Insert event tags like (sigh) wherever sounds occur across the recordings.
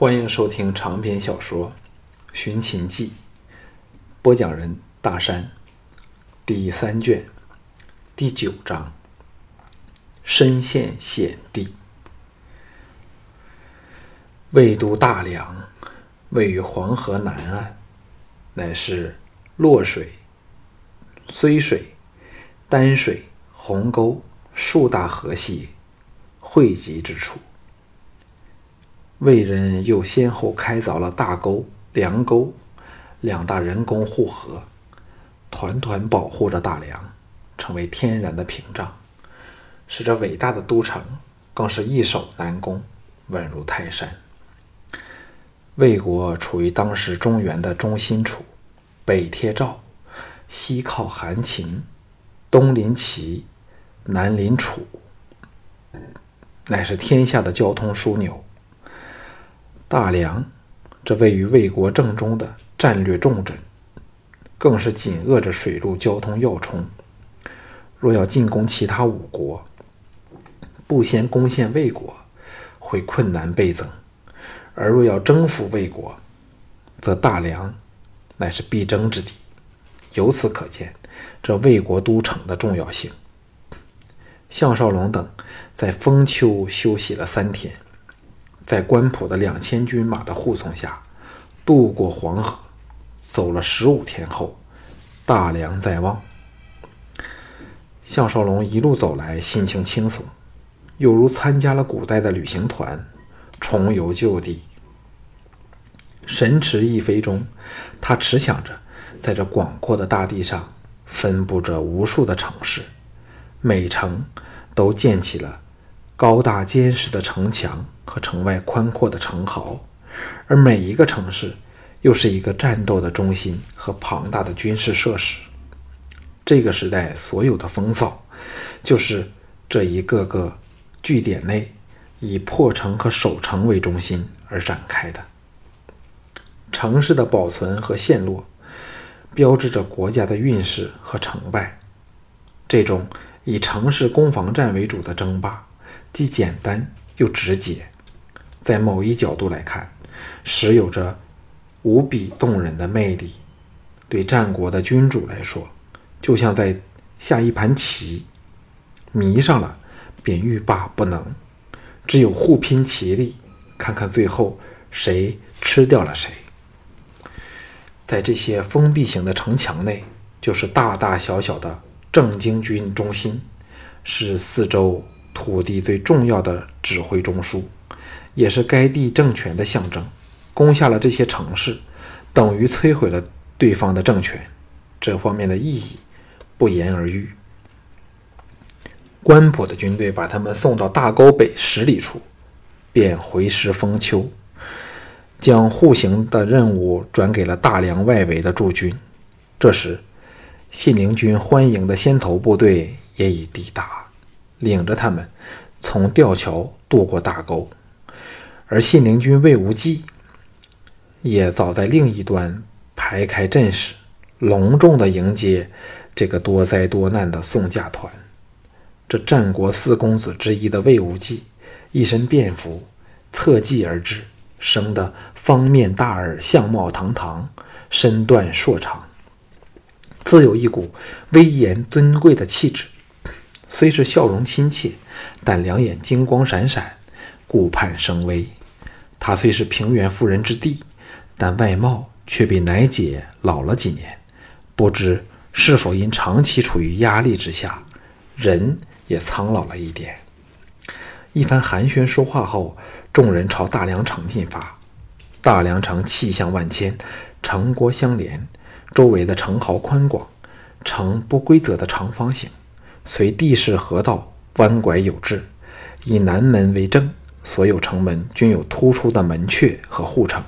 欢迎收听长篇小说《寻秦记》，播讲人大山，第三卷第九章：深陷险地。魏都大梁位于黄河南岸，乃是洛水、睢水、丹水、鸿沟数大河系汇集之处。魏人又先后开凿了大沟、梁沟两大人工护河，团团保护着大梁，成为天然的屏障，使这伟大的都城更是易守难攻，稳如泰山。魏国处于当时中原的中心处，北贴赵，西靠韩秦，东临齐，南临楚，乃是天下的交通枢纽。大梁，这位于魏国正中的战略重镇，更是紧扼着水陆交通要冲。若要进攻其他五国，不先攻陷魏国，会困难倍增；而若要征服魏国，则大梁乃是必争之地。由此可见，这魏国都城的重要性。项少龙等在封丘休息了三天。在关浦的两千军马的护送下，渡过黄河，走了十五天后，大梁在望。项少龙一路走来，心情轻松，犹如参加了古代的旅行团，重游旧地。神驰一飞中，他驰想着，在这广阔的大地上，分布着无数的城市，每城都建起了高大坚实的城墙。和城外宽阔的城壕，而每一个城市又是一个战斗的中心和庞大的军事设施。这个时代所有的风骚，就是这一个个据点内以破城和守城为中心而展开的。城市的保存和陷落，标志着国家的运势和成败。这种以城市攻防战为主的争霸，既简单又直接。在某一角度来看，实有着无比动人的魅力。对战国的君主来说，就像在下一盘棋，迷上了便欲罢不能，只有互拼其力，看看最后谁吃掉了谁。在这些封闭型的城墙内，就是大大小小的正经军中心，是四周土地最重要的指挥中枢。也是该地政权的象征，攻下了这些城市，等于摧毁了对方的政权，这方面的意义不言而喻。关浦的军队把他们送到大沟北十里处，便回师封丘，将护行的任务转给了大梁外围的驻军。这时，信陵军欢迎的先头部队也已抵达，领着他们从吊桥渡过大沟。而信陵君魏无忌也早在另一端排开阵势，隆重地迎接这个多灾多难的送嫁团。这战国四公子之一的魏无忌，一身便服，侧骑而至，生得方面大耳，相貌堂堂，身段硕长，自有一股威严尊贵的气质。虽是笑容亲切，但两眼金光闪闪，顾盼生威。他虽是平原富人之弟，但外貌却比奶姐老了几年。不知是否因长期处于压力之下，人也苍老了一点。一番寒暄说话后，众人朝大梁城进发。大梁城气象万千，城郭相连，周围的城壕宽广，呈不规则的长方形，随地势河道弯拐有致，以南门为正。所有城门均有突出的门阙和护城，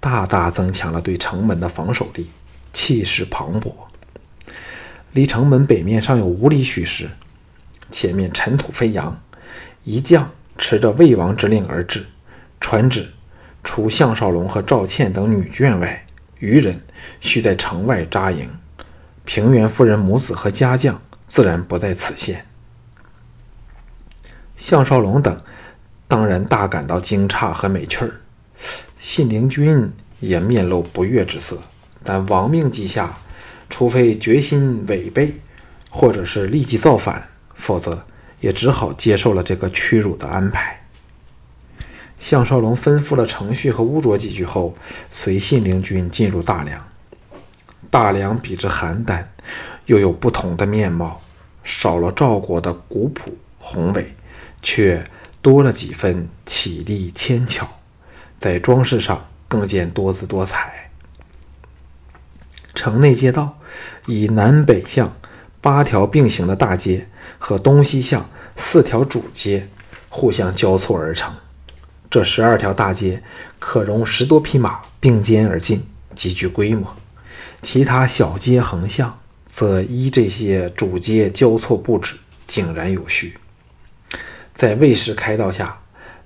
大大增强了对城门的防守力，气势磅礴。离城门北面尚有五里许时，前面尘土飞扬，一将持着魏王之令而至，传旨：除项少龙和赵倩等女眷外，余人需在城外扎营。平原夫人母子和家将自然不在此限。项少龙等。当然，大感到惊诧和美趣儿。信陵君也面露不悦之色，但亡命计下，除非决心违背，或者是立即造反，否则也只好接受了这个屈辱的安排。项少龙吩咐了程旭和乌卓几句后，随信陵君进入大梁。大梁比之邯郸，又有不同的面貌，少了赵国的古朴宏伟，却多了几分绮丽纤巧，在装饰上更见多姿多彩。城内街道以南北向八条并行的大街和东西向四条主街互相交错而成。这十二条大街可容十多匹马并肩而进，极具规模。其他小街横向则依这些主街交错布置，井然有序。在卫士开道下，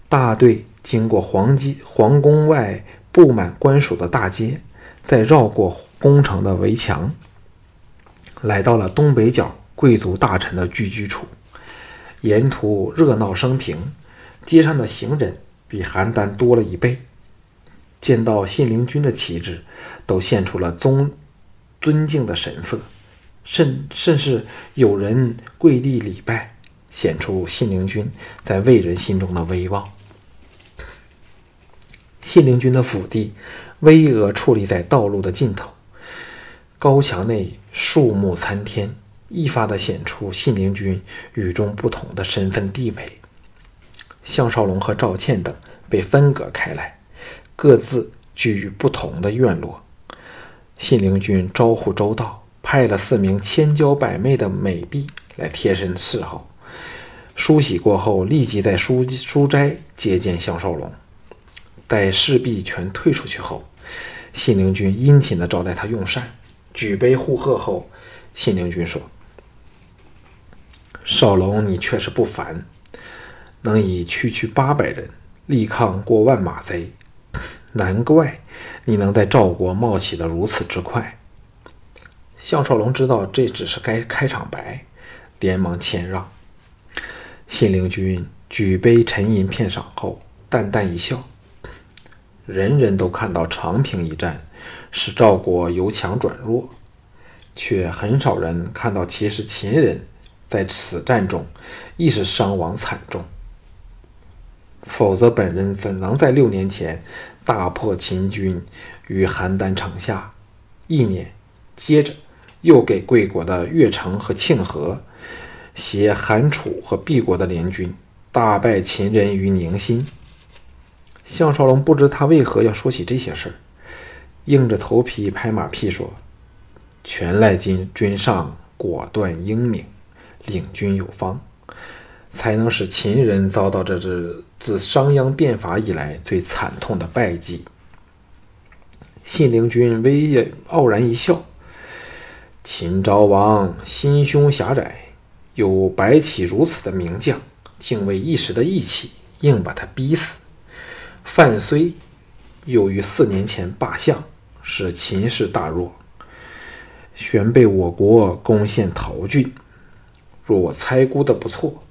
大队经过皇基皇宫外布满官署的大街，再绕过宫城的围墙，来到了东北角贵族大臣的聚居处。沿途热闹生平，街上的行人。比邯郸多了一倍。见到信陵君的旗帜，都现出了尊尊敬的神色，甚甚至有人跪地礼拜，显出信陵君在魏人心中的威望。信陵君的府邸巍峨矗立在道路的尽头，高墙内树木参天，一发的显出信陵君与众不同的身份地位。项少龙和赵倩等被分隔开来，各自居于不同的院落。信陵君招呼周到，派了四名千娇百媚的美婢来贴身伺候。梳洗过后，立即在书书斋接见项少龙。待侍婢全退出去后，信陵君殷勤地招待他用膳，举杯互贺后，信陵君说：“少龙，你确实不凡。”能以区区八百人力抗过万马贼，难怪你能在赵国冒起的如此之快。项少龙知道这只是该开场白，连忙谦让。信陵君举杯沉吟片晌后，淡淡一笑：“人人都看到长平一战使赵国由强转弱，却很少人看到其实秦人在此战中亦是伤亡惨重。”否则，本人怎能在六年前大破秦军于邯郸城下？一年接着，又给贵国的越城和庆和携韩楚和毕国的联军，大败秦人于宁新。项少龙不知他为何要说起这些事儿，硬着头皮拍马屁说：“全赖今君上果断英明，领军有方。”才能使秦人遭到这支自商鞅变法以来最惨痛的败绩。信陵君微傲然一笑：“秦昭王心胸狭窄，有白起如此的名将，竟为一时的义气，硬把他逼死。范睢又于四年前罢相，使秦势大弱，旋被我国攻陷陶郡。若我猜估的不错。”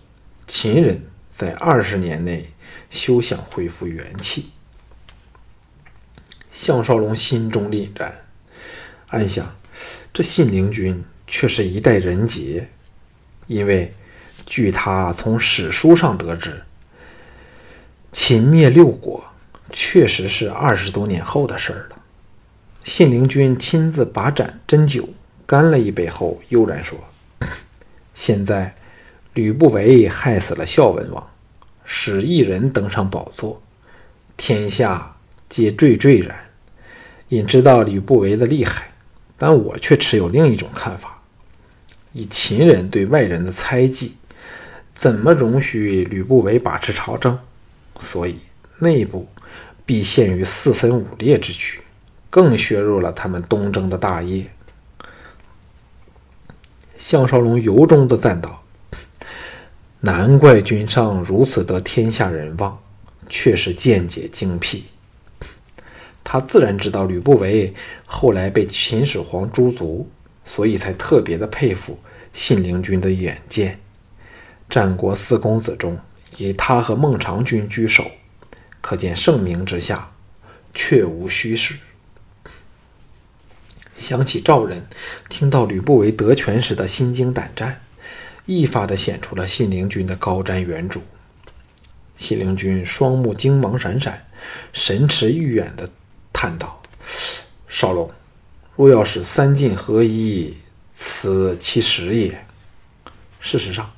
秦人在二十年内休想恢复元气。项少龙心中凛然，暗想：这信陵君却是一代人杰，因为据他从史书上得知，秦灭六国确实是二十多年后的事儿了。信陵君亲自把盏斟酒，干了一杯后，悠然说：“现在。”吕不韦害死了孝文王，使一人登上宝座，天下皆惴惴然。因知道吕不韦的厉害，但我却持有另一种看法。以秦人对外人的猜忌，怎么容许吕不韦把持朝政？所以内部必陷于四分五裂之局，更削弱了他们东征的大业。项少龙由衷地赞道。难怪君上如此得天下人望，却是见解精辟。他自然知道吕不韦后来被秦始皇诛族，所以才特别的佩服信陵君的远见。战国四公子中，以他和孟尝君居首，可见盛名之下，确无虚实。想起赵人听到吕不韦得权时的心惊胆战，一发的显出了信陵君的高瞻远瞩。信陵君双目精芒闪闪，神驰愈远的叹道：“少龙，若要使三晋合一，此其实也。”事实上，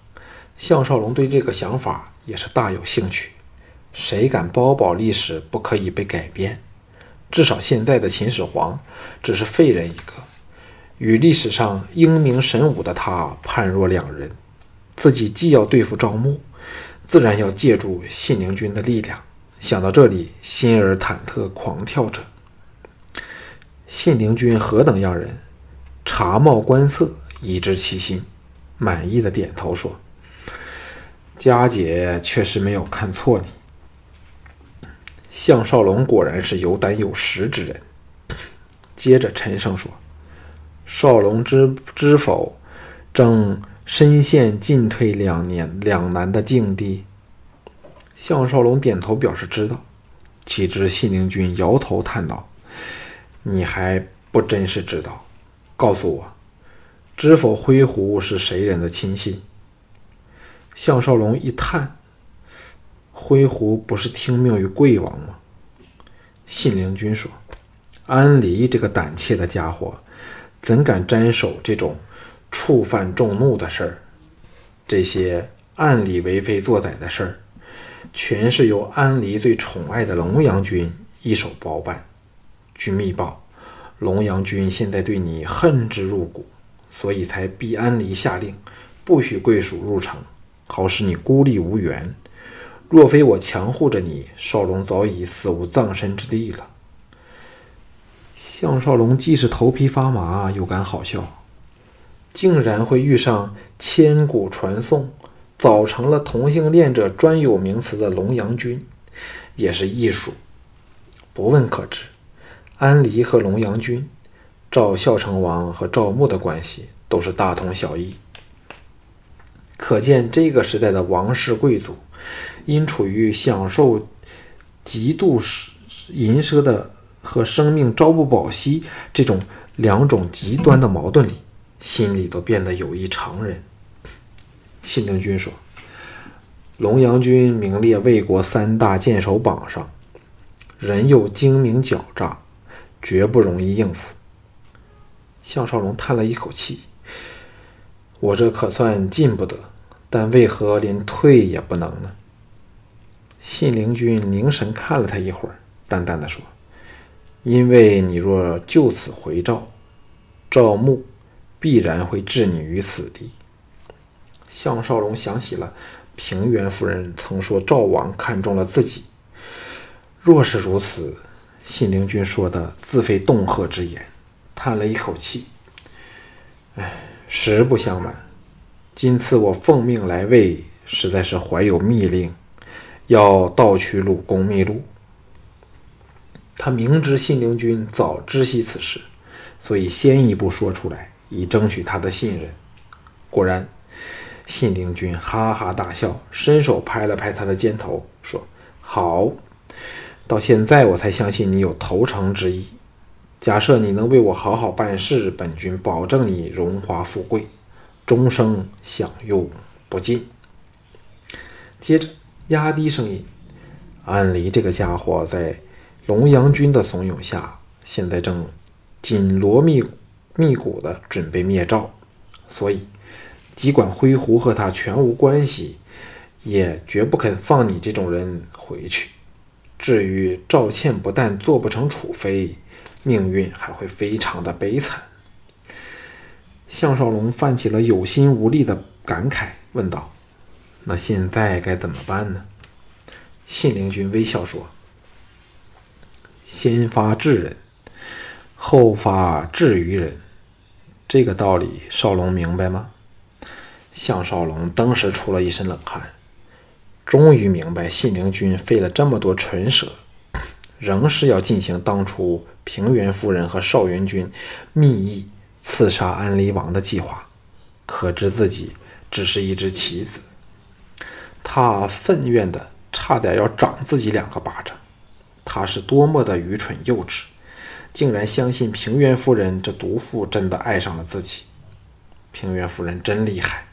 项少龙对这个想法也是大有兴趣。谁敢包保历史不可以被改编？至少现在的秦始皇只是废人一个，与历史上英明神武的他判若两人。自己既要对付赵牧，自然要借助信陵君的力量。想到这里，心儿忐忑，狂跳着。信陵君何等样人？察貌观色，已知其心。满意的点头说：“佳姐确实没有看错你。”项少龙果然是有胆有识之人。接着陈胜说：“少龙知知否，正身陷进退两年两难的境地。”项少龙点头表示知道。岂知信陵君摇头叹道：“你还不真是知道？告诉我，知否灰狐是谁人的亲信？”项少龙一叹。灰狐不是听命于贵王吗？信陵君说：“安离这个胆怯的家伙，怎敢沾手这种触犯众怒的事儿？这些暗里为非作歹的事儿，全是由安离最宠爱的龙阳君一手包办。据密报，龙阳君现在对你恨之入骨，所以才逼安离下令，不许贵属入城，好使你孤立无援。”若非我强护着你，少龙早已死无葬身之地了。项少龙既是头皮发麻，又感好笑，竟然会遇上千古传颂、早成了同性恋者专有名词的龙阳君，也是艺术。不问可知，安离和龙阳君、赵孝成王和赵牧的关系都是大同小异。可见这个时代的王室贵族。因处于享受极度淫奢的和生命朝不保夕这种两种极端的矛盾里，心里都变得有异常人。信陵君说：“龙阳君名列魏国三大剑手榜上，人又精明狡诈，绝不容易应付。”项少龙叹了一口气：“我这可算进不得，但为何连退也不能呢？”信陵君凝神看了他一会儿，淡淡的说：“因为你若就此回赵，赵牧必然会置你于死地。”项少龙想起了平原夫人曾说赵王看中了自己。若是如此，信陵君说的自非恫吓之言，叹了一口气：“哎，实不相瞒，今次我奉命来魏，实在是怀有密令。”要盗取鲁公秘录，他明知信陵君早知悉此事，所以先一步说出来，以争取他的信任。果然，信陵君哈哈大笑，伸手拍了拍他的肩头，说：“好，到现在我才相信你有投诚之意。假设你能为我好好办事，本君保证你荣华富贵，终生享用不尽。”接着。压低声音，安离这个家伙在龙阳君的怂恿下，现在正紧锣密密鼓的准备灭赵，所以尽管灰狐和他全无关系，也绝不肯放你这种人回去。至于赵倩，不但做不成储妃，命运还会非常的悲惨。项少龙泛起了有心无力的感慨，问道。那现在该怎么办呢？信陵君微笑说：“先发制人，后发制于人。这个道理，少龙明白吗？”项少龙当时出了一身冷汗，终于明白信陵君费了这么多唇舌，仍是要进行当初平原夫人和少元君密议刺杀安离王的计划，可知自己只是一只棋子。他愤怨的差点要掌自己两个巴掌，他是多么的愚蠢幼稚，竟然相信平原夫人这毒妇真的爱上了自己。平原夫人真厉害，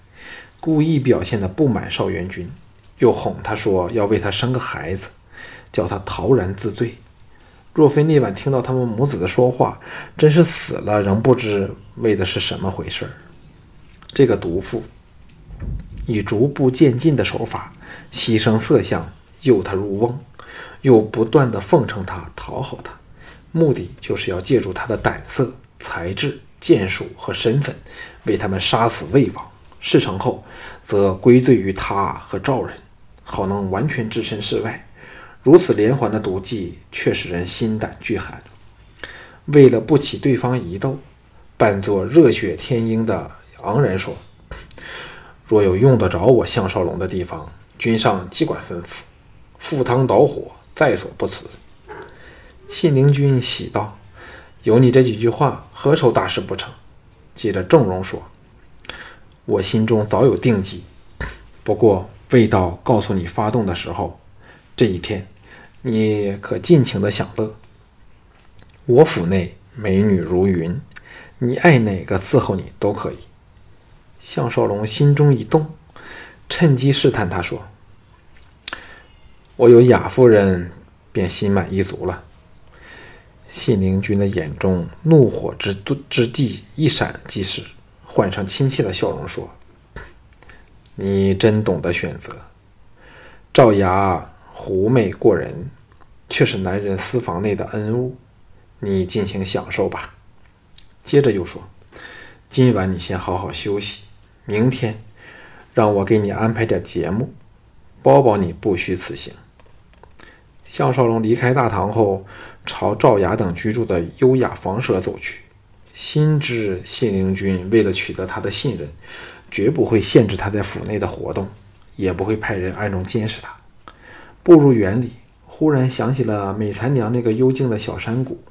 故意表现的不满邵元君，又哄他说要为他生个孩子，叫他陶然自醉。若非那晚听到他们母子的说话，真是死了仍不知为的是什么回事儿。这个毒妇以逐步渐进的手法，牺牲色相，诱他入瓮，又不断的奉承他，讨好他，目的就是要借助他的胆色、才智。剑术和身份，为他们杀死魏王。事成后，则归罪于他和赵人，好能完全置身事外。如此连环的毒计，却使人心胆俱寒。为了不起对方疑窦，扮作热血天鹰的昂然说：“若有用得着我项少龙的地方，君上尽管吩咐，赴汤蹈火在所不辞。”信陵君喜道。有你这几句话，何愁大事不成？接着郑容说：“我心中早有定计，不过味道告诉你发动的时候。这一天，你可尽情的享乐。我府内美女如云，你爱哪个伺候你都可以。”项少龙心中一动，趁机试探他说：“我有雅夫人，便心满意足了。”信陵君的眼中怒火之之地一闪即逝，换上亲切的笑容说：“你真懂得选择。赵雅狐媚过人，却是男人私房内的恩物，你尽情享受吧。”接着又说：“今晚你先好好休息，明天让我给你安排点节目，包保你不虚此行。”项少龙离开大堂后。朝赵雅等居住的优雅房舍走去，心知信陵君为了取得他的信任，绝不会限制他在府内的活动，也不会派人暗中监视他。步入园里，忽然想起了美残娘那个幽静的小山谷。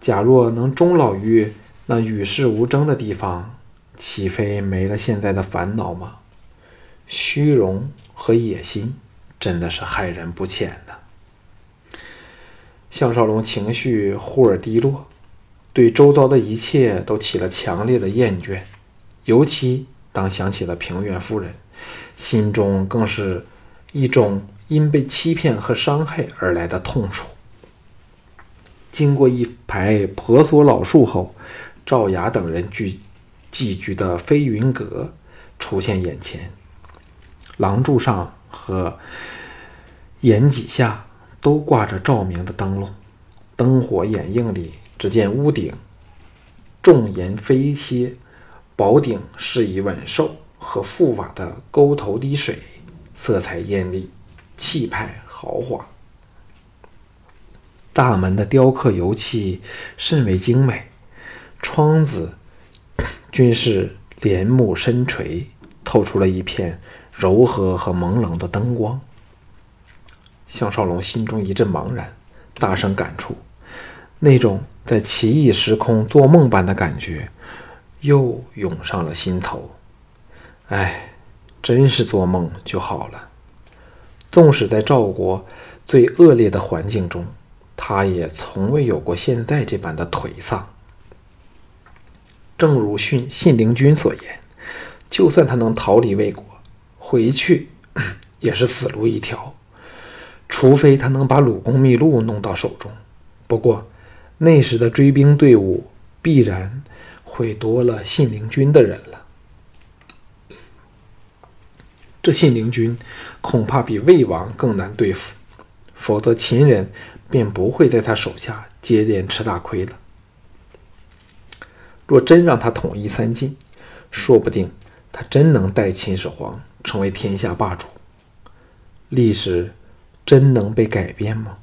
假若能终老于那与世无争的地方，岂非没了现在的烦恼吗？虚荣和野心真的是害人不浅的。项少龙情绪忽而低落，对周遭的一切都起了强烈的厌倦，尤其当想起了平原夫人，心中更是一种因被欺骗和伤害而来的痛楚。经过一排婆娑老树后，赵雅等人聚寄居的飞云阁出现眼前，廊柱上和檐脊下。都挂着照明的灯笼，灯火掩映里，只见屋顶重檐飞歇，宝顶是以稳兽和覆瓦的沟头滴水，色彩艳丽，气派豪华。大门的雕刻油漆甚为精美，窗子均是帘幕深垂，透出了一片柔和和朦胧的灯光。项少龙心中一阵茫然，大声感触，那种在奇异时空做梦般的感觉又涌上了心头。哎，真是做梦就好了。纵使在赵国最恶劣的环境中，他也从未有过现在这般的颓丧。正如信信陵君所言，就算他能逃离魏国，回去 (clears throat) 也是死路一条。除非他能把鲁公秘录弄到手中，不过那时的追兵队伍必然会多了信陵君的人了。这信陵君恐怕比魏王更难对付，否则秦人便不会在他手下接连吃大亏了。若真让他统一三晋，说不定他真能代秦始皇成为天下霸主。历史。真能被改变吗？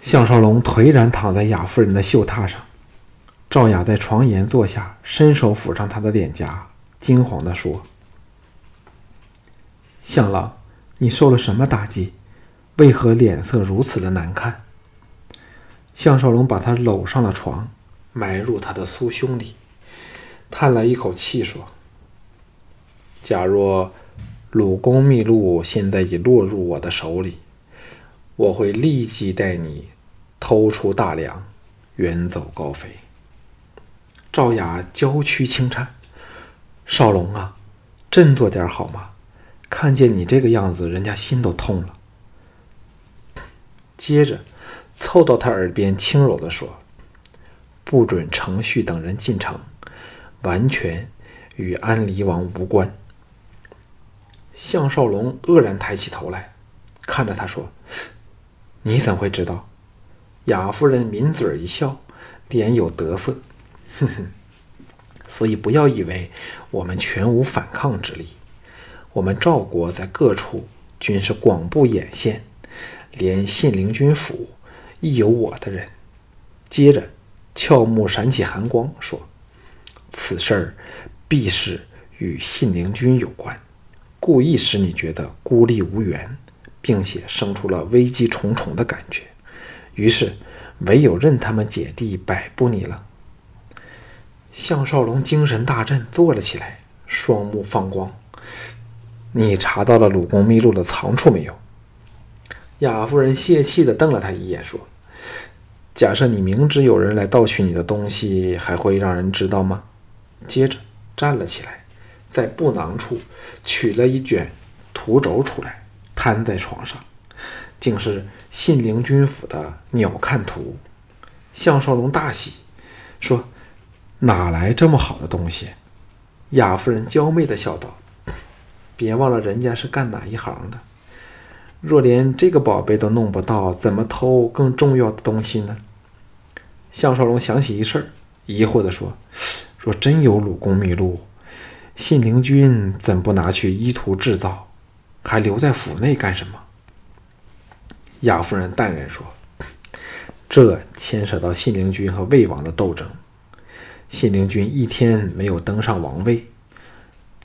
项少龙颓然躺在雅夫人的绣榻上，赵雅在床沿坐下，伸手抚上他的脸颊，惊惶地说：“向郎，你受了什么打击？为何脸色如此的难看？”项少龙把她搂上了床，埋入他的酥胸里，叹了一口气说：“假若……”鲁公秘录现在已落入我的手里，我会立即带你偷出大梁，远走高飞。”赵雅娇躯轻颤：“少龙啊，振作点好吗？看见你这个样子，人家心都痛了。”接着，凑到他耳边轻柔地说：“不准程旭等人进城，完全与安离王无关。”项少龙愕然抬起头来，看着他说：“你怎会知道？”雅夫人抿嘴一笑，脸有得色：“哼哼，所以不要以为我们全无反抗之力。我们赵国在各处均是广布眼线。”连信陵君府亦有我的人。接着，俏目闪起寒光，说：“此事儿必是与信陵君有关，故意使你觉得孤立无援，并且生出了危机重重的感觉。于是，唯有任他们姐弟摆布你了。”项少龙精神大振，坐了起来，双目放光：“你查到了鲁公秘录的藏处没有？”雅夫人泄气地瞪了他一眼，说：“假设你明知有人来盗取你的东西，还会让人知道吗？”接着站了起来，在布囊处取了一卷图轴出来，摊在床上，竟是信陵君府的鸟瞰图。项少龙大喜，说：“哪来这么好的东西？”雅夫人娇媚地笑道：“别忘了，人家是干哪一行的。”若连这个宝贝都弄不到，怎么偷更重要的东西呢？项少龙想起一事儿，疑惑地说：“若真有鲁公秘录，信陵君怎不拿去依图制造，还留在府内干什么？”雅夫人淡然说：“这牵涉到信陵君和魏王的斗争。信陵君一天没有登上王位，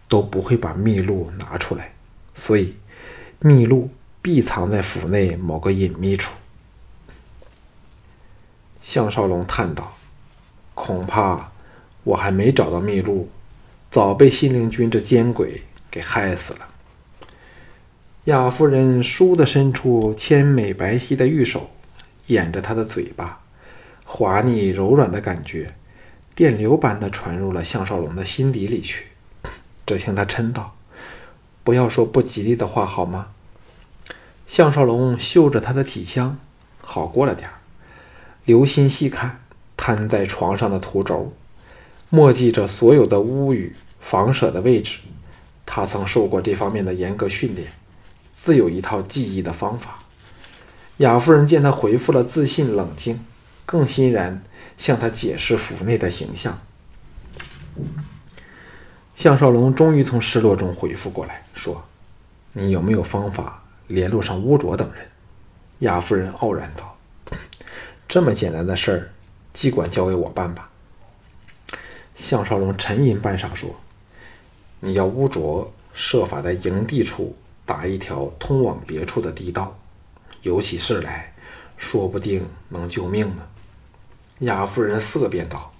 都不会把秘录拿出来，所以秘录。”必藏在府内某个隐秘处。项少龙叹道：“恐怕我还没找到秘录，早被信陵君这奸鬼给害死了。”雅夫人倏地伸出纤美白皙的玉手，掩着他的嘴巴，滑腻柔软的感觉，电流般的传入了项少龙的心底里去。只听他嗔道：“不要说不吉利的话，好吗？”项少龙嗅着他的体香，好过了点儿。留心细看，摊在床上的图轴，墨迹着所有的屋宇、房舍的位置。他曾受过这方面的严格训练，自有一套记忆的方法。雅夫人见他回复了自信冷静，更欣然向他解释府内的形象。项少龙终于从失落中恢复过来，说：“你有没有方法？”联络上乌卓等人，亚夫人傲然道：“这么简单的事儿，尽管交给我办吧。”项少龙沉吟半晌，说：“你要乌卓设法在营地处打一条通往别处的地道，有起事来说不定能救命呢。”亚夫人色变道：“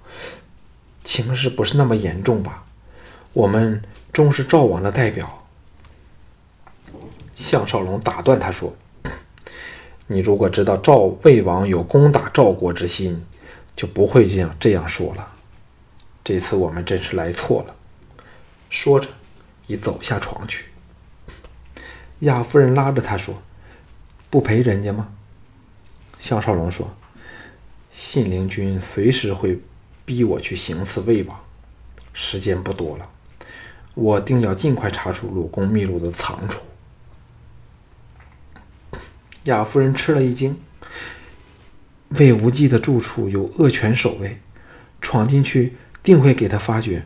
情势不是那么严重吧？我们终是赵王的代表。”项少龙打断他说：“你如果知道赵魏王有攻打赵国之心，就不会这样这样说了。这次我们真是来错了。”说着，已走下床去。亚夫人拉着他说：“不陪人家吗？”项少龙说：“信陵君随时会逼我去行刺魏王，时间不多了，我定要尽快查出鲁公秘录的藏处。”雅夫人吃了一惊。魏无忌的住处有恶犬守卫，闯进去定会给他发觉。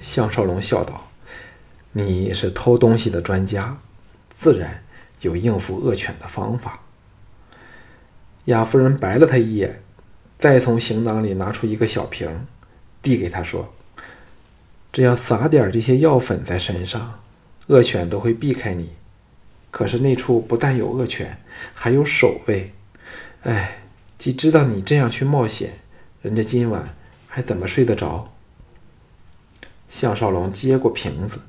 项少龙笑道：“你是偷东西的专家，自然有应付恶犬的方法。”雅夫人白了他一眼，再从行囊里拿出一个小瓶，递给他说：“只要撒点这些药粉在身上，恶犬都会避开你。”可是那处不但有恶犬，还有守卫。哎，既知道你这样去冒险，人家今晚还怎么睡得着？项少龙接过瓶子，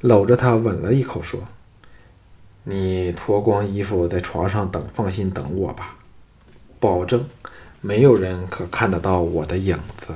搂着他吻了一口，说：“你脱光衣服在床上等，放心等我吧，保证没有人可看得到我的影子。